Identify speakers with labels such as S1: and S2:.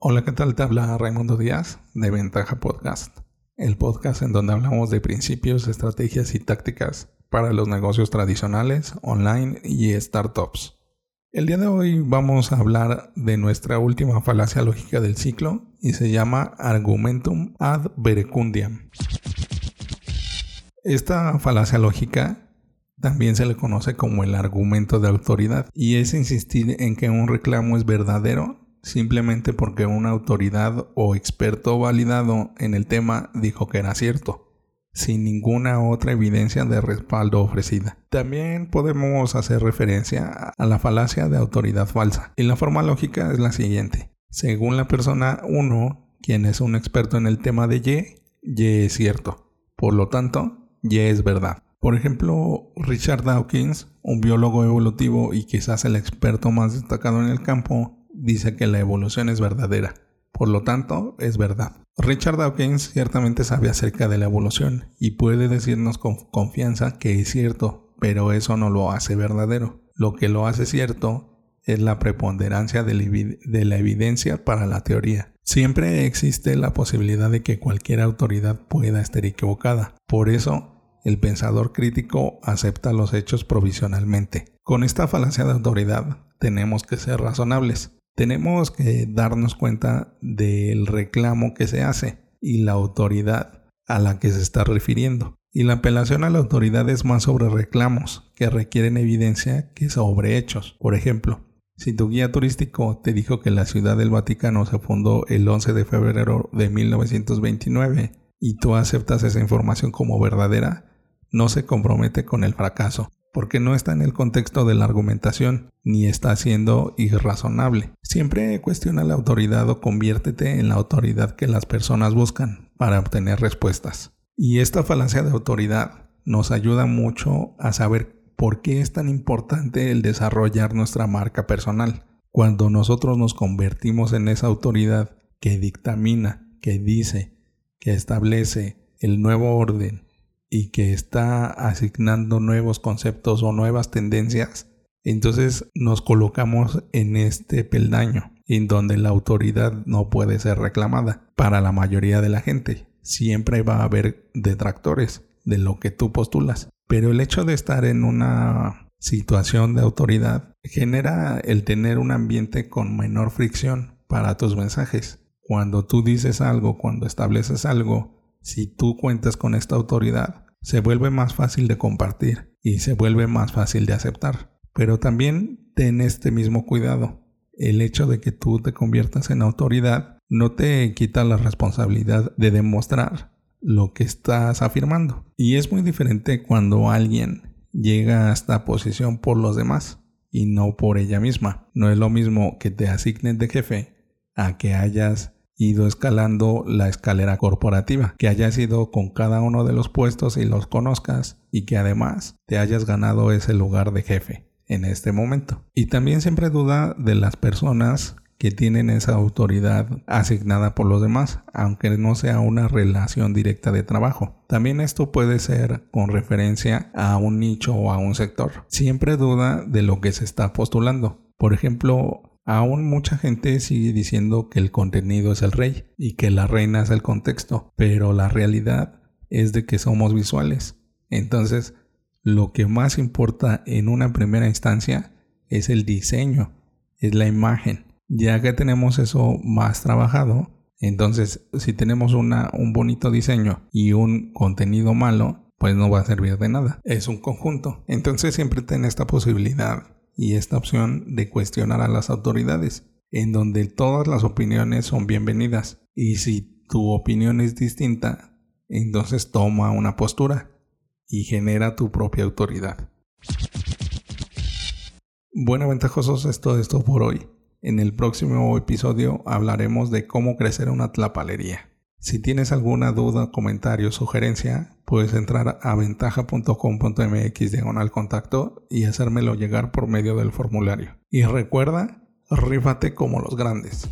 S1: Hola, ¿qué tal? Te habla Raimundo Díaz de Ventaja Podcast, el podcast en donde hablamos de principios, estrategias y tácticas para los negocios tradicionales, online y startups. El día de hoy vamos a hablar de nuestra última falacia lógica del ciclo y se llama Argumentum ad verecundiam. Esta falacia lógica también se le conoce como el argumento de autoridad y es insistir en que un reclamo es verdadero simplemente porque una autoridad o experto validado en el tema dijo que era cierto, sin ninguna otra evidencia de respaldo ofrecida. También podemos hacer referencia a la falacia de autoridad falsa. Y la forma lógica es la siguiente. Según la persona 1, quien es un experto en el tema de Y, Y es cierto. Por lo tanto, Y es verdad. Por ejemplo, Richard Dawkins, un biólogo evolutivo y quizás el experto más destacado en el campo, dice que la evolución es verdadera. Por lo tanto, es verdad. Richard Dawkins ciertamente sabe acerca de la evolución y puede decirnos con confianza que es cierto, pero eso no lo hace verdadero. Lo que lo hace cierto es la preponderancia de la evidencia para la teoría. Siempre existe la posibilidad de que cualquier autoridad pueda estar equivocada. Por eso, el pensador crítico acepta los hechos provisionalmente. Con esta falacia de autoridad, tenemos que ser razonables. Tenemos que darnos cuenta del reclamo que se hace y la autoridad a la que se está refiriendo. Y la apelación a la autoridad es más sobre reclamos que requieren evidencia que sobre hechos. Por ejemplo, si tu guía turístico te dijo que la ciudad del Vaticano se fundó el 11 de febrero de 1929 y tú aceptas esa información como verdadera, no se compromete con el fracaso porque no está en el contexto de la argumentación ni está siendo irrazonable. Siempre cuestiona la autoridad o conviértete en la autoridad que las personas buscan para obtener respuestas. Y esta falacia de autoridad nos ayuda mucho a saber por qué es tan importante el desarrollar nuestra marca personal. Cuando nosotros nos convertimos en esa autoridad que dictamina, que dice, que establece el nuevo orden, y que está asignando nuevos conceptos o nuevas tendencias, entonces nos colocamos en este peldaño en donde la autoridad no puede ser reclamada para la mayoría de la gente. Siempre va a haber detractores de lo que tú postulas. Pero el hecho de estar en una situación de autoridad genera el tener un ambiente con menor fricción para tus mensajes. Cuando tú dices algo, cuando estableces algo, si tú cuentas con esta autoridad, se vuelve más fácil de compartir y se vuelve más fácil de aceptar. Pero también ten este mismo cuidado. El hecho de que tú te conviertas en autoridad no te quita la responsabilidad de demostrar lo que estás afirmando. Y es muy diferente cuando alguien llega a esta posición por los demás y no por ella misma. No es lo mismo que te asignen de jefe a que hayas ido escalando la escalera corporativa, que hayas ido con cada uno de los puestos y los conozcas y que además te hayas ganado ese lugar de jefe en este momento. Y también siempre duda de las personas que tienen esa autoridad asignada por los demás, aunque no sea una relación directa de trabajo. También esto puede ser con referencia a un nicho o a un sector. Siempre duda de lo que se está postulando. Por ejemplo, Aún mucha gente sigue diciendo que el contenido es el rey y que la reina es el contexto, pero la realidad es de que somos visuales. Entonces, lo que más importa en una primera instancia es el diseño, es la imagen. Ya que tenemos eso más trabajado, entonces si tenemos un bonito diseño y un contenido malo, pues no va a servir de nada. Es un conjunto. Entonces siempre ten esta posibilidad y esta opción de cuestionar a las autoridades, en donde todas las opiniones son bienvenidas. Y si tu opinión es distinta, entonces toma una postura y genera tu propia autoridad. Bueno, ventajosos, es todo por hoy. En el próximo episodio hablaremos de cómo crecer una tlapalería. Si tienes alguna duda, comentario sugerencia, puedes entrar a ventaja.com.mx diagonal contacto y hacérmelo llegar por medio del formulario. Y recuerda, rífate como los grandes.